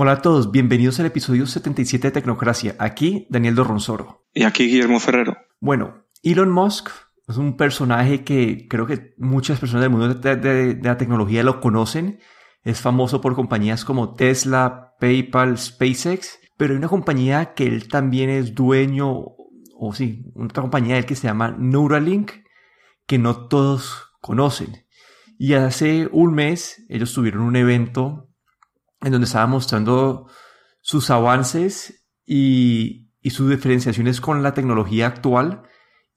Hola a todos, bienvenidos al episodio 77 de Tecnocracia. Aquí Daniel Dorronsoro. Y aquí Guillermo Ferrero. Bueno, Elon Musk es un personaje que creo que muchas personas del mundo de, la tecnología lo conocen. Es famoso por compañías como Tesla, PayPal, SpaceX, pero hay una compañía que él también es dueño, o sí, otra compañía de él que se llama Neuralink, que no todos conocen. Y hace un mes ellos tuvieron un evento en donde estaba mostrando sus avances y, y sus diferenciaciones con la tecnología actual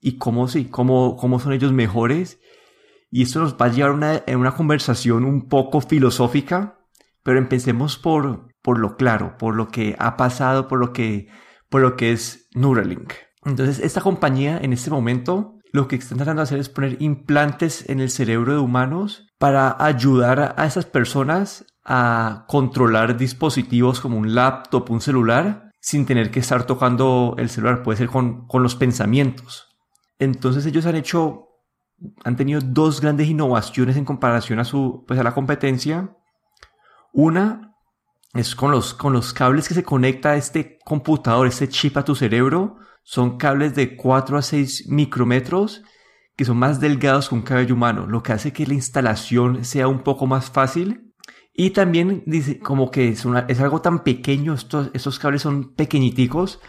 y cómo, sí, cómo, cómo son ellos mejores. Y esto nos va a llevar a una, una conversación un poco filosófica, pero empecemos por, por lo claro, por lo que ha pasado, por lo que, por lo que es Neuralink. Entonces, esta compañía en este momento lo que están tratando hacer es poner implantes en el cerebro de humanos para ayudar a esas personas a controlar dispositivos como un laptop, un celular, sin tener que estar tocando el celular, puede ser con, los pensamientos. Entonces ellos han hecho, han tenido dos grandes innovaciones en comparación a, su, pues a la competencia. Una es con los, con los cables que se conecta a este computador, este chip a tu cerebro. Son cables de 4 a 6 micrómetros que son más delgados que un cabello humano, lo que hace que la instalación sea un poco más fácil y también dice como que es, algo tan pequeño, estos, estos cables son pequeñiticos.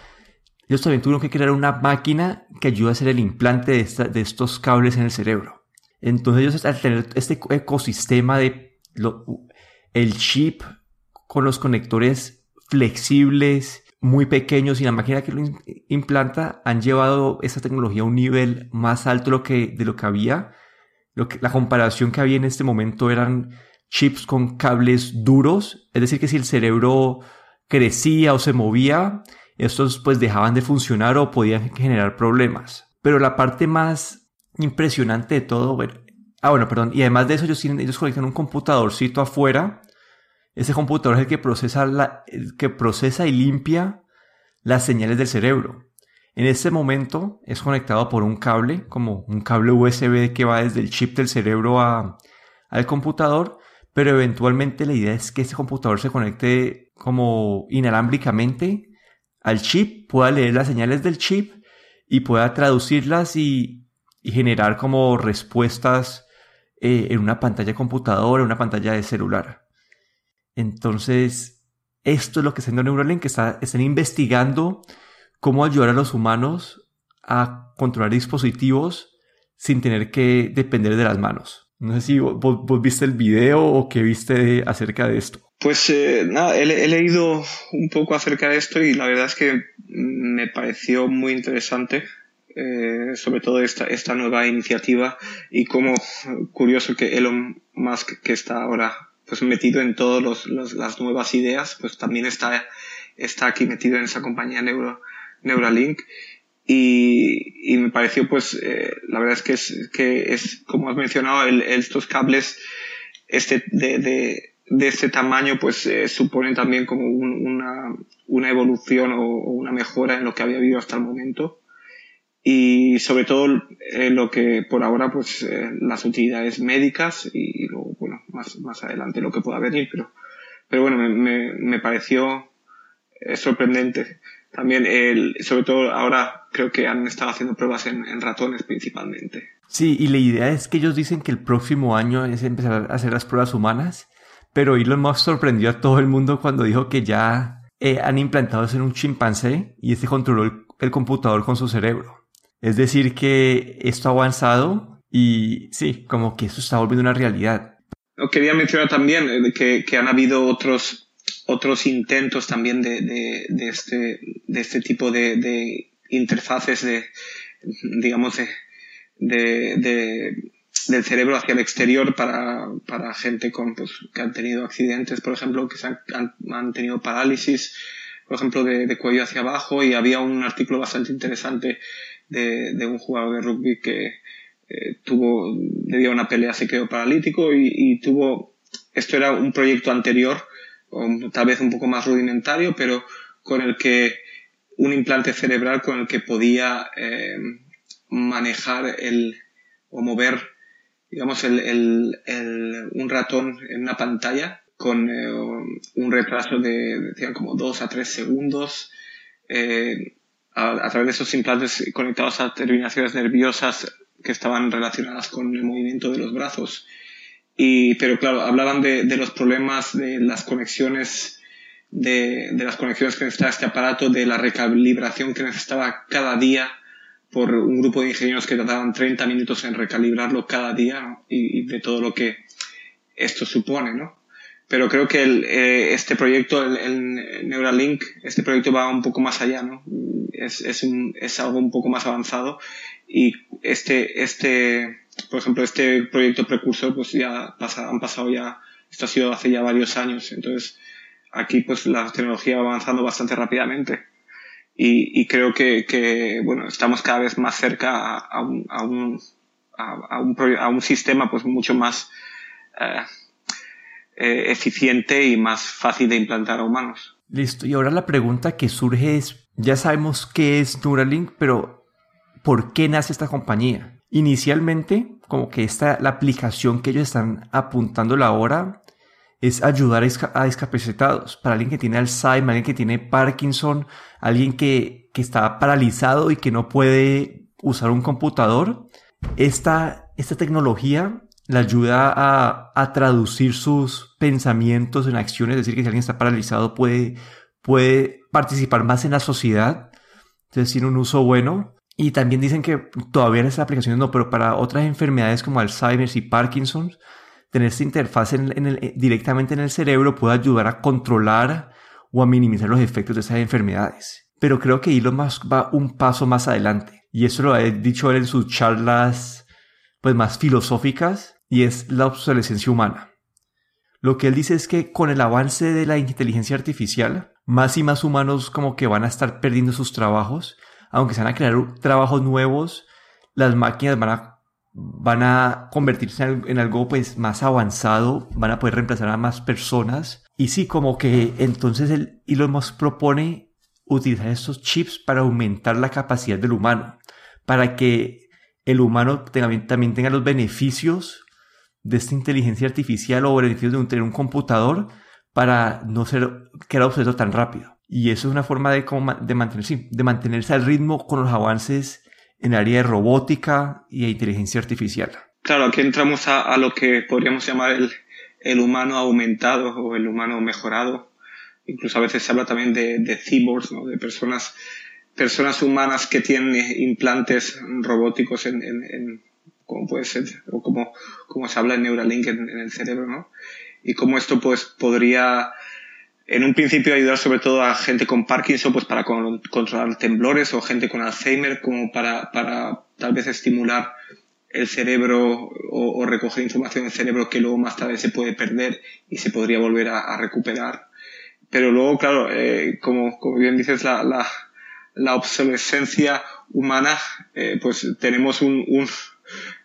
Ellos también tuvieron que crear una máquina que ayude a hacer el implante de, estos cables en el cerebro. Entonces ellos al tener este ecosistema de el chip con los conectores flexibles, muy pequeños y la máquina que lo implanta han llevado esa tecnología a un nivel más alto de lo que, había. Lo la comparación que había en este momento eran chips con cables duros, es decir, que si el cerebro crecía o se movía, estos pues dejaban de funcionar o podían generar problemas. Pero la parte más impresionante de todo, bueno, ah bueno, perdón, y además de eso ellos tienen, ellos conectan un computadorcito afuera. Ese computador es el que procesa la, que procesa y limpia las señales del cerebro. En este momento es conectado por un cable, como un cable USB que va desde el chip del cerebro a, al computador pero eventualmente la idea es que este computador se conecte como inalámbricamente al chip, pueda leer las señales del chip y pueda traducirlas y, generar como respuestas eh, en una pantalla de computador, en una pantalla de celular. Entonces, esto es lo que está haciendo Neuralink, que está, están investigando cómo ayudar a los humanos a controlar dispositivos sin tener que depender de las manos. No sé si vos, viste el video o qué viste acerca de esto. Pues eh, nada, he, leído un poco acerca de esto y la verdad es que me pareció muy interesante, eh, sobre todo esta, esta nueva iniciativa y como curioso que Elon Musk, que está ahora pues metido en todas las nuevas ideas, pues también está, está aquí metido en esa compañía Neuro, Neuralink y, y me pareció pues eh, la verdad es que es que es como has mencionado el, estos cables este de, de, de este tamaño pues eh, suponen también como una, una evolución o, una mejora en lo que había habido hasta el momento. Y sobre todo eh, lo que por ahora pues eh, las utilidades médicas y, luego bueno más, más adelante lo que pueda venir pero pero bueno me, me, me pareció eh, sorprendente también, el, sobre todo ahora creo que han estado haciendo pruebas en, ratones principalmente. Sí, y la idea es que ellos dicen que el próximo año es empezar a hacer las pruebas humanas, pero Elon Musk sorprendió a todo el mundo cuando dijo que ya eh, han implantado eso en un chimpancé y este controló el, computador con su cerebro. Es decir, que esto ha avanzado y sí, como que eso está volviendo una realidad. Quería mencionar también eh, que, que han habido otros otros intentos también de, de, de, este, de este tipo de, de interfaces de, digamos, de, de, del cerebro hacia el exterior para, para gente con, pues, que han tenido accidentes, por ejemplo, que se han, han, tenido parálisis, por ejemplo, de, de, cuello hacia abajo, y había un artículo bastante interesante de, de un jugador de rugby que eh, tuvo, debido a una pelea se quedó paralítico y, y tuvo, esto era un proyecto anterior tal vez un poco más rudimentario, pero con el que un implante cerebral con el que podía eh, manejar el o mover digamos el, el, un ratón en una pantalla con eh, un retraso de, decían, como 2 a 3 segundos. Eh, a, través de esos implantes conectados a terminaciones nerviosas que estaban relacionadas con el movimiento de los brazos. Y, pero claro, hablaban de, de los problemas de las conexiones, de, de, las conexiones que necesitaba este aparato, de la recalibración que necesitaba cada día por un grupo de ingenieros que tardaban 30 minutos en recalibrarlo cada día y, y, de todo lo que esto supone, ¿no? Pero creo que el, eh, este proyecto, el, el, Neuralink, este proyecto va un poco más allá, ¿no? Es, es, un, es algo un poco más avanzado y este, este, por ejemplo, este proyecto precursor, pues ya pasa, han pasado ya, esto ha sido hace ya varios años, entonces aquí pues la tecnología va avanzando bastante rápidamente y, y creo que, que, bueno, estamos cada vez más cerca a, un, a un, a, un, a un sistema pues mucho más eh, eh, eficiente y más fácil de implantar a humanos. Listo, y ahora la pregunta que surge es, ya sabemos qué es Neuralink, pero ¿por qué nace esta compañía? Inicialmente, como que esta, la aplicación que ellos están apuntando ahora es ayudar a, discapacitados. Para alguien que tiene Alzheimer, alguien que tiene Parkinson, alguien que, que está paralizado y que no puede usar un computador. Esta, esta tecnología le ayuda a, a, traducir sus pensamientos en acciones, es decir, que si alguien está paralizado puede, puede participar más en la sociedad, entonces tiene un uso bueno. Y también dicen que todavía en estas aplicaciones no, pero para otras enfermedades como Alzheimer y Parkinson, tener esta interfaz directamente en el cerebro puede ayudar a controlar o a minimizar los efectos de esas enfermedades. Pero creo que Elon Musk va un paso más adelante. Y eso lo ha dicho él en sus charlas pues, más filosóficas, y es la obsolescencia humana. Lo que él dice es que con el avance de la inteligencia artificial, más y más humanos como que van a estar perdiendo sus trabajos aunque se van a crear trabajos nuevos, las máquinas van a, van a convertirse en, algo pues más avanzado, van a poder reemplazar a más personas. Y sí, como que entonces el Elon Musk propone utilizar estos chips para aumentar la capacidad del humano, para que el humano también tenga los beneficios de esta inteligencia artificial o beneficios de tener un computador para no ser que era obsoleto tan rápido. Y eso es una forma de, de, mantenerse, de mantenerse al ritmo con los avances en el área de robótica y de inteligencia artificial. Claro, aquí entramos a, lo que podríamos llamar el, el, humano aumentado o el humano mejorado. Incluso a veces se habla también de, de cyborgs, ¿no? de personas, personas humanas que tienen implantes robóticos en, en, en como puede ser, o como, como se habla en Neuralink en, en el cerebro, ¿no? Y cómo esto pues podría en un principio ayudar sobre todo a gente con Parkinson pues para controlar temblores o gente con Alzheimer como para, para tal vez estimular el cerebro o, recoger información del cerebro que luego más tarde se puede perder y se podría volver a, recuperar. Pero luego, claro, eh, como, como bien dices, la, la, la obsolescencia humana, eh, pues tenemos un, un,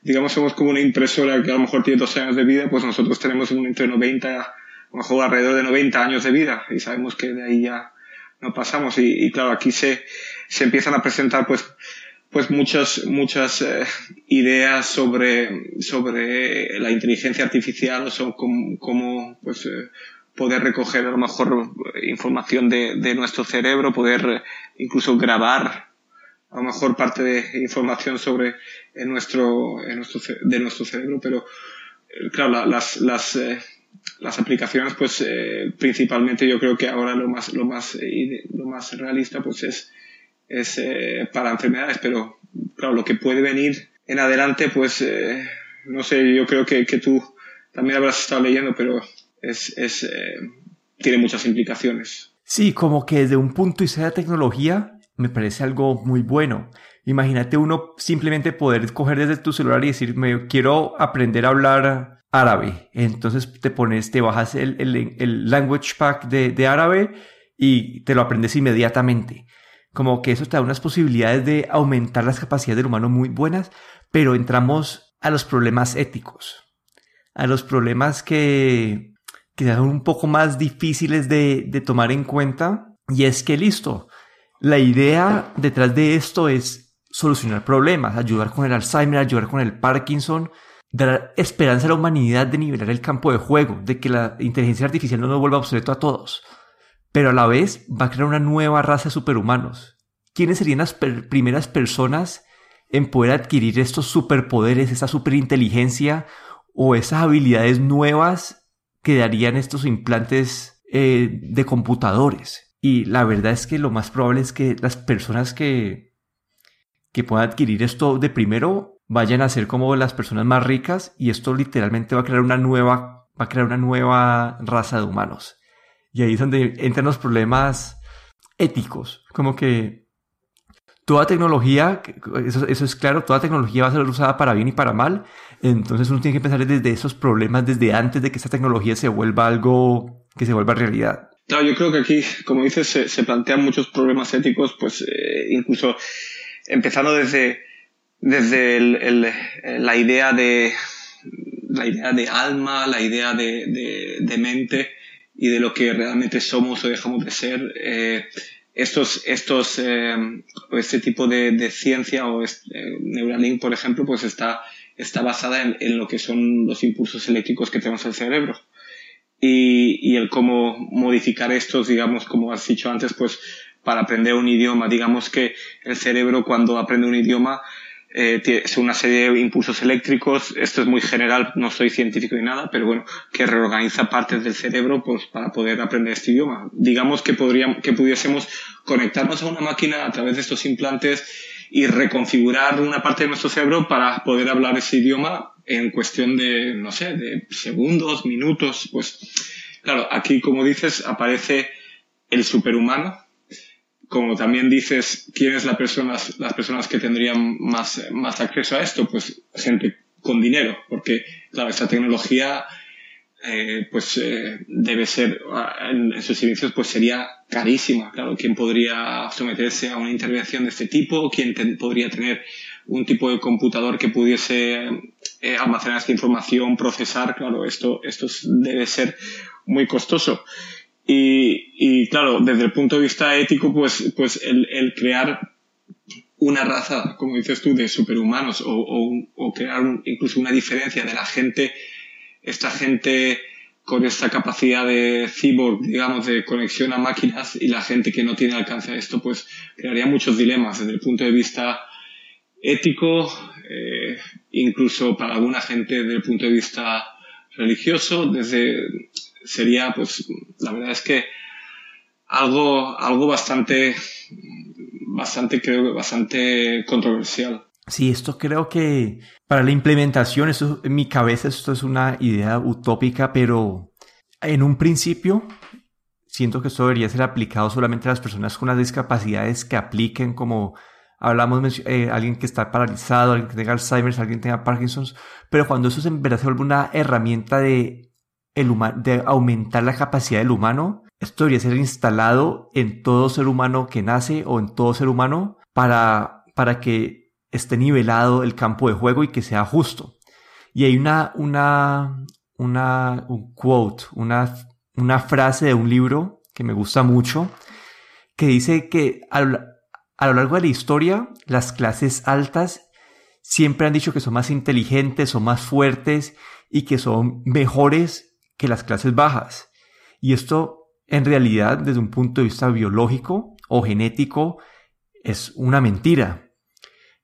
digamos, somos como una impresora que a lo mejor tiene dos años de vida, pues nosotros tenemos un entre 90 a lo mejor alrededor de 90 años de vida y sabemos que de ahí ya no pasamos. Y, y claro aquí se, se empiezan a presentar pues pues muchas muchas eh, ideas sobre sobre la inteligencia artificial o sobre cómo, pues eh, poder recoger a lo mejor información de, de nuestro cerebro poder eh, incluso grabar a lo mejor parte de información sobre en nuestro, en nuestro de nuestro cerebro. Pero claro las las las aplicaciones, pues eh, principalmente yo creo que ahora lo más, lo más, eh, lo más realista pues es, es eh, para enfermedades, pero claro, lo que puede venir en adelante, pues no sé, yo creo que, que, tú también habrás estado leyendo, pero es, es tiene muchas implicaciones. Sí, como que desde un punto de vista de tecnología me parece algo muy bueno. Imagínate uno simplemente poder coger desde tu celular y decir, me quiero aprender a hablar árabe. Entonces te pones, te bajas el, el, language pack de, de, árabe y te lo aprendes inmediatamente. Como que eso te da unas posibilidades de aumentar las capacidades del humano muy buenas, pero entramos a los problemas éticos, a los problemas que, que son un poco más difíciles de, de tomar en cuenta. Y es que listo, la idea detrás de esto es solucionar problemas, ayudar con el Alzheimer, ayudar con el Parkinson, dar esperanza a la humanidad de nivelar el campo de juego, de que la inteligencia artificial no nos vuelva obsoleto a todos. Pero a la vez va a crear una nueva raza de superhumanos. ¿Quiénes serían las primeras personas en poder adquirir estos superpoderes, esa superinteligencia o esas habilidades nuevas que darían estos implantes eh, de computadores? Y la verdad es que lo más probable es que las personas que, que puedan adquirir esto de primero vayan a ser como las personas más ricas y esto literalmente va a crear una nueva, va a crear una nueva raza de humanos. Y ahí es donde entran los problemas éticos, como que toda tecnología, eso, eso, es claro, toda tecnología va a ser usada para bien y para mal. Entonces uno tiene que pensar desde esos problemas, desde antes de que esta tecnología se vuelva algo que se vuelva realidad. Claro, yo creo que aquí, como dices, se, plantean muchos problemas éticos, pues eh, incluso empezando desde, desde el, la idea de la idea de alma, la idea de, de, mente y de lo que realmente somos o dejamos de ser. Eh, estos, estos, eh, este tipo de, de ciencia o este, Neuralink, por ejemplo, pues está, está basada en, en, lo que son los impulsos eléctricos que tenemos en el cerebro. Y, y el cómo modificar estos, digamos, como has dicho antes, pues para aprender un idioma. Digamos que el cerebro cuando aprende un idioma eh, una serie de impulsos eléctricos, esto es muy general, no soy científico ni nada, pero bueno, que reorganiza partes del cerebro pues, para poder aprender este idioma. Digamos que, podríamos, que pudiésemos conectarnos a una máquina a través de estos implantes y reconfigurar una parte de nuestro cerebro para poder hablar ese idioma en cuestión de, no sé, de segundos, minutos, pues claro, aquí como dices aparece el superhumano, como también dices, ¿quiénes la personas, las personas que tendrían más, más acceso a esto? Pues gente con dinero, porque, claro, esta tecnología, eh, pues eh, debe ser, en, sus inicios, pues sería carísima. Claro, ¿quién podría someterse a una intervención de este tipo? ¿Quién podría tener un tipo de computador que pudiese eh, almacenar esta información, procesar? Claro, esto, esto debe ser muy costoso. Y, y, claro, desde el punto de vista ético, pues, pues el, el crear una raza, como dices tú, de superhumanos o, o, o crear incluso una diferencia de la gente, esta gente con esta capacidad de cyborg, digamos, de conexión a máquinas y la gente que no tiene alcance a esto, pues crearía muchos dilemas desde el punto de vista ético, eh, incluso para alguna gente desde el punto de vista religioso, desde sería, pues, la verdad es que algo, algo bastante, bastante, creo bastante controversial. Sí, esto creo que para la implementación, eso, en mi cabeza esto es una idea utópica, pero en un principio siento que esto debería ser aplicado solamente a las personas con las discapacidades que apliquen como hablamos eh, alguien que está paralizado, alguien que tenga Alzheimer, alguien que tenga Parkinson's, pero cuando eso en verdad se una herramienta de el de aumentar la capacidad del humano. Esto debería ser instalado en todo ser humano que nace o en todo ser humano para, para que esté nivelado el campo de juego y que sea justo. Y hay una, una, una, un quote, una, una frase de un libro que me gusta mucho, que dice que a a lo largo de la historia, las clases altas siempre han dicho que son más inteligentes, son más fuertes y que son mejores que las clases bajas. Y esto, en realidad, desde un punto de vista biológico o genético, es una mentira.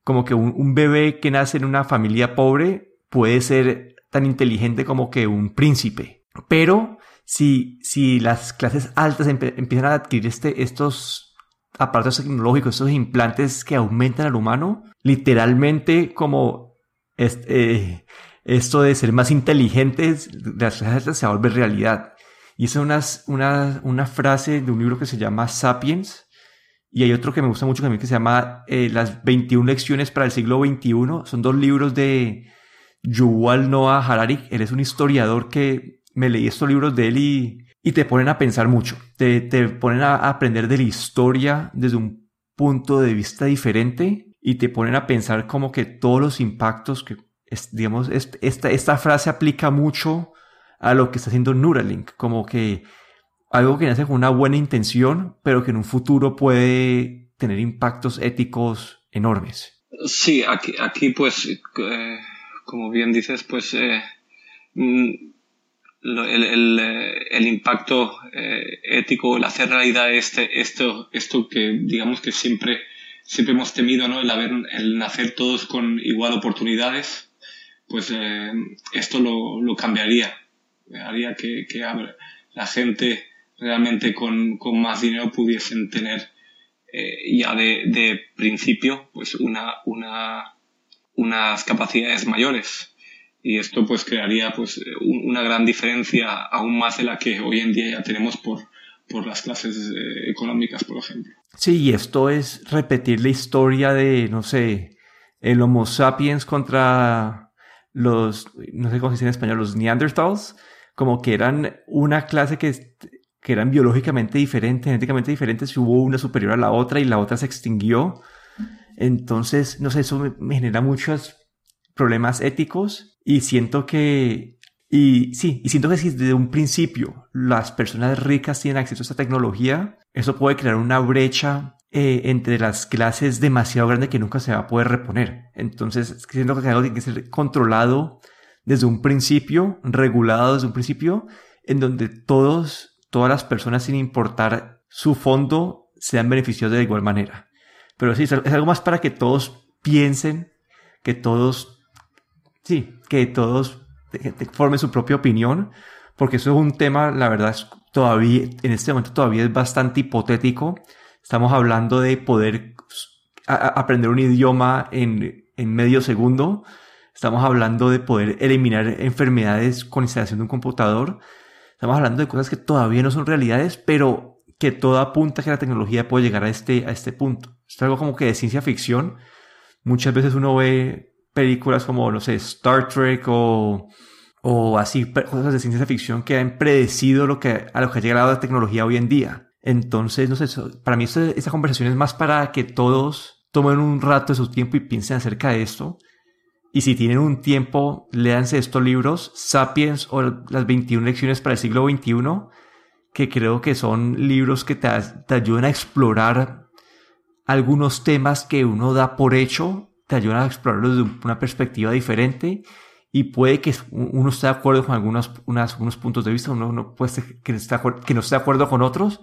Como que un, bebé que nace en una familia pobre puede ser tan inteligente como que un príncipe. Pero si, si las clases altas empiezan a adquirir este, estos aparatos tecnológicos, estos implantes que aumentan al humano, literalmente como este, esto de ser más inteligentes, las clases se va a volver realidad. Y esa es una, una, frase de un libro que se llama Sapiens. Y hay otro que me gusta mucho también que se llama eh, Las 21 lecciones para el siglo XXI. Son dos libros de Yuval Noah Harari. Él es un historiador que me leí estos libros de él y, y te ponen a pensar mucho. Te, te ponen a aprender de la historia desde un punto de vista diferente y te ponen a pensar como que todos los impactos que digamos, esta, esta frase aplica mucho a lo que está haciendo Neuralink, como que algo que nace con una buena intención, pero que en un futuro puede tener impactos éticos enormes. Sí, aquí, aquí pues, eh, como bien dices, pues eh, mm, el, el, impacto eh, ético, el hacer realidad este, esto, esto que digamos que siempre, siempre hemos temido, ¿no? El, haber, el nacer todos con igual oportunidades, pues eh, esto lo, lo, cambiaría. Haría que, que la gente realmente con, con, más dinero pudiesen tener ya de, de, principio pues una, una, unas capacidades mayores y esto pues crearía pues una gran diferencia aún más de la que hoy en día ya tenemos por, por las clases eh, económicas, por ejemplo. Sí, y esto es repetir la historia de, no sé, el Homo sapiens contra los, no sé cómo se dice en español, los Neanderthals, como que eran una clase que, que eran biológicamente diferentes, genéticamente diferentes, y hubo una superior a la otra y la otra se extinguió. Entonces, no sé, eso me, me genera muchos problemas éticos y siento que, y sí, y siento que si desde un principio las personas ricas tienen acceso a esta tecnología, eso puede crear una brecha eh, entre las clases demasiado grande que nunca se va a poder reponer. Entonces, siento que algo tiene que ser controlado desde un principio, regulado desde un principio, en donde todos, todas las personas, sin importar su fondo, sean beneficiados de igual manera. Pero sí, es algo más para que todos piensen, que todos sí, que todos formen su propia opinión, porque eso es un tema, la verdad, todavía, en este momento todavía es bastante hipotético. Estamos hablando de poder aprender un idioma en, en medio segundo. Estamos hablando de poder eliminar enfermedades con instalación de un computador. Estamos hablando de cosas que todavía no son realidades, pero que todo apunta a que la tecnología puede llegar a este, a este punto. Es algo como que de ciencia ficción. Muchas veces uno ve películas como, no sé, Star Trek o, o así, cosas de ciencia ficción que han predecido lo que, a lo que ha llegado la tecnología hoy en día. Entonces, no sé, para mí esta, conversación es más para que todos tomen un rato de su tiempo y piensen acerca de esto. Y si tienen un tiempo, léanse estos libros, Sapiens o las 21 lecciones para el siglo XXI, que creo que son libros que te, te ayudan a explorar algunos temas que uno da por hecho te ayudan a explorarlo desde una perspectiva diferente y puede que uno esté de acuerdo con algunos, unos puntos de vista, uno no puede que, que no esté de acuerdo con otros,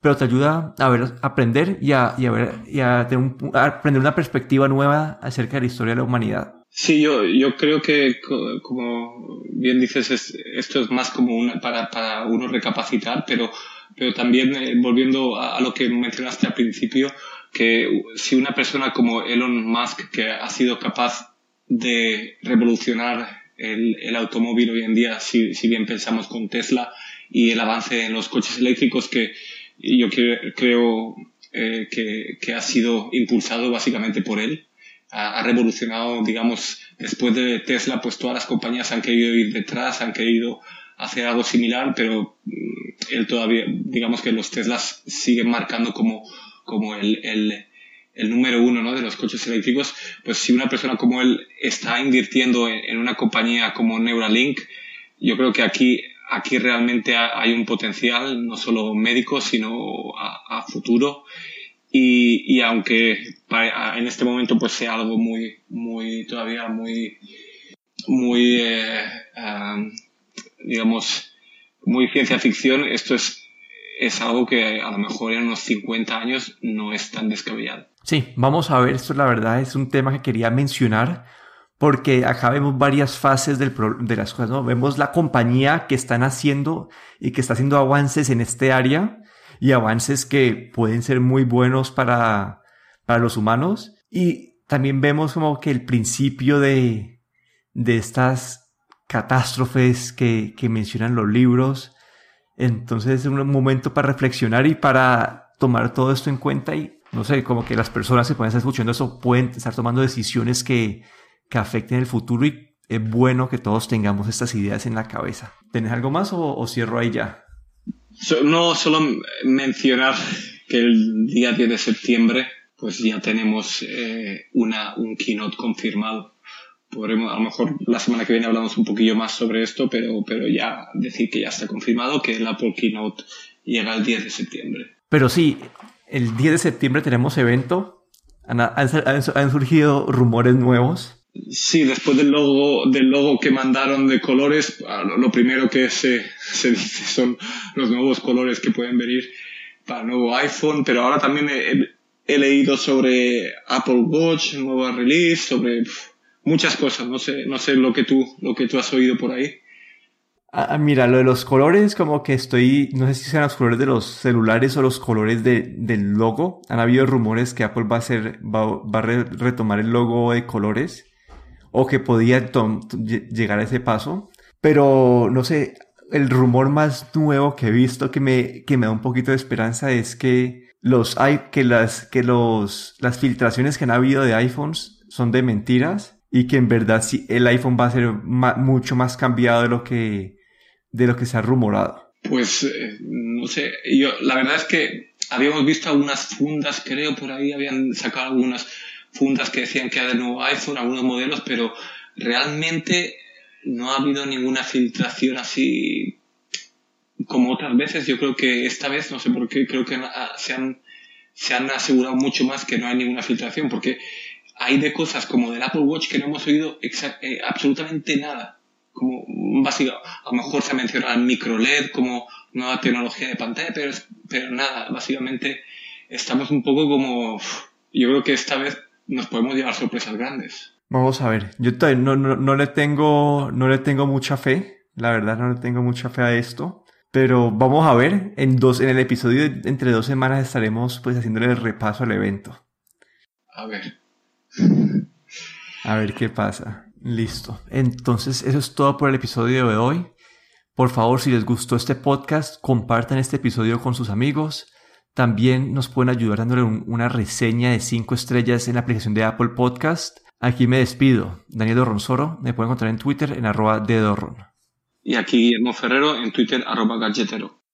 pero te ayuda a ver, aprender y a, y a ver, y a, tener un, aprender una perspectiva nueva acerca de la historia de la humanidad. Sí, yo, yo creo que, como bien dices, esto es más como una, para, para uno recapacitar, pero, pero también eh, volviendo a, lo que mencionaste al principio, que si una persona como Elon Musk, que ha sido capaz de revolucionar el, el automóvil hoy en día, si, si, bien pensamos con Tesla y el avance en los coches eléctricos, que yo creo eh, que, que, ha sido impulsado básicamente por él, ha, ha, revolucionado, digamos, después de Tesla, pues todas las compañías han querido ir detrás, han querido hacer algo similar, pero mm, él todavía, digamos que los Teslas siguen marcando como como el, el, el número uno ¿no? de los coches eléctricos, pues si una persona como él está invirtiendo en, una compañía como Neuralink, yo creo que aquí, aquí realmente hay un potencial, no solo médico, sino a, futuro. Y, y, aunque en este momento pues sea algo muy, muy, todavía muy, muy, eh, digamos, muy ciencia ficción, esto es es algo que a lo mejor en unos 50 años no es tan descabellado. Sí, vamos a ver, esto la verdad es un tema que quería mencionar porque acá vemos varias fases del de las cosas, ¿no? Vemos la compañía que están haciendo y que está haciendo avances en este área y avances que pueden ser muy buenos para, para los humanos. Y también vemos como que el principio de, de estas catástrofes que, que mencionan los libros entonces es un momento para reflexionar y para tomar todo esto en cuenta y no sé, como que las personas que pueden estar escuchando eso pueden estar tomando decisiones que, que afecten el futuro y es bueno que todos tengamos estas ideas en la cabeza. ¿Tenés algo más o, cierro ahí ya? no, solo mencionar que el día 10 de septiembre pues ya tenemos eh, una, un keynote confirmado podremos, a lo mejor la semana que viene hablamos un poquillo más sobre esto, pero, pero ya decir que ya está confirmado que el Apple Keynote llega el 10 de septiembre. Pero sí, el 10 de septiembre tenemos evento. Han, han, surgido rumores nuevos. Sí, después del logo, del logo que mandaron de colores, ah, lo primero que se, se dice son los nuevos colores que pueden venir para el nuevo iPhone, pero ahora también he, leído sobre Apple Watch, nueva release, sobre muchas cosas. No sé, no sé lo que tú, lo que tú has oído por ahí. Ah, ah, mira, lo de los colores, como que estoy, no sé si sean los colores de los celulares o los colores de, del logo. Han habido rumores que Apple va a hacer, va a retomar el logo de colores o que podía llegar a ese paso. Pero no sé, el rumor más nuevo que he visto que me, que me da un poquito de esperanza es que los que las que los las filtraciones que han habido de iPhones son de mentiras y que en verdad sí el iPhone va a ser mucho más cambiado de lo que de lo que se ha rumorado. Pues eh, no sé, yo la verdad es que habíamos visto algunas fundas, creo por ahí habían sacado algunas fundas que decían que era de nuevo iPhone, algunos modelos, pero realmente no ha habido ninguna filtración así como otras veces, yo creo que esta vez, no sé por qué, creo que se han, se han asegurado mucho más que no hay ninguna filtración, porque hay de cosas como del Apple Watch que no hemos oído eh, absolutamente nada. Como básico, a lo mejor se ha mencionado el micro LED como nueva tecnología de pantalla, pero, pero nada, básicamente estamos un poco como, yo creo que esta vez nos podemos llevar sorpresas grandes. Vamos a ver, yo no, no, no, le tengo, no le tengo mucha fe, la verdad no le tengo mucha fe a esto. Pero vamos a ver, en, dos, en el episodio de entre dos semanas estaremos pues haciéndole el repaso al evento. A ver. A ver qué pasa. Listo. Entonces, eso es todo por el episodio de hoy. Por favor, si les gustó este podcast, compartan este episodio con sus amigos. También nos pueden ayudar dándole una reseña de 5 estrellas en la aplicación de Apple Podcast. Aquí me despido. Daniel Dorronsoro. Me pueden encontrar en Twitter en arroba de Dorron y aquí Guillermo Ferrero en Twitter arroba galletero.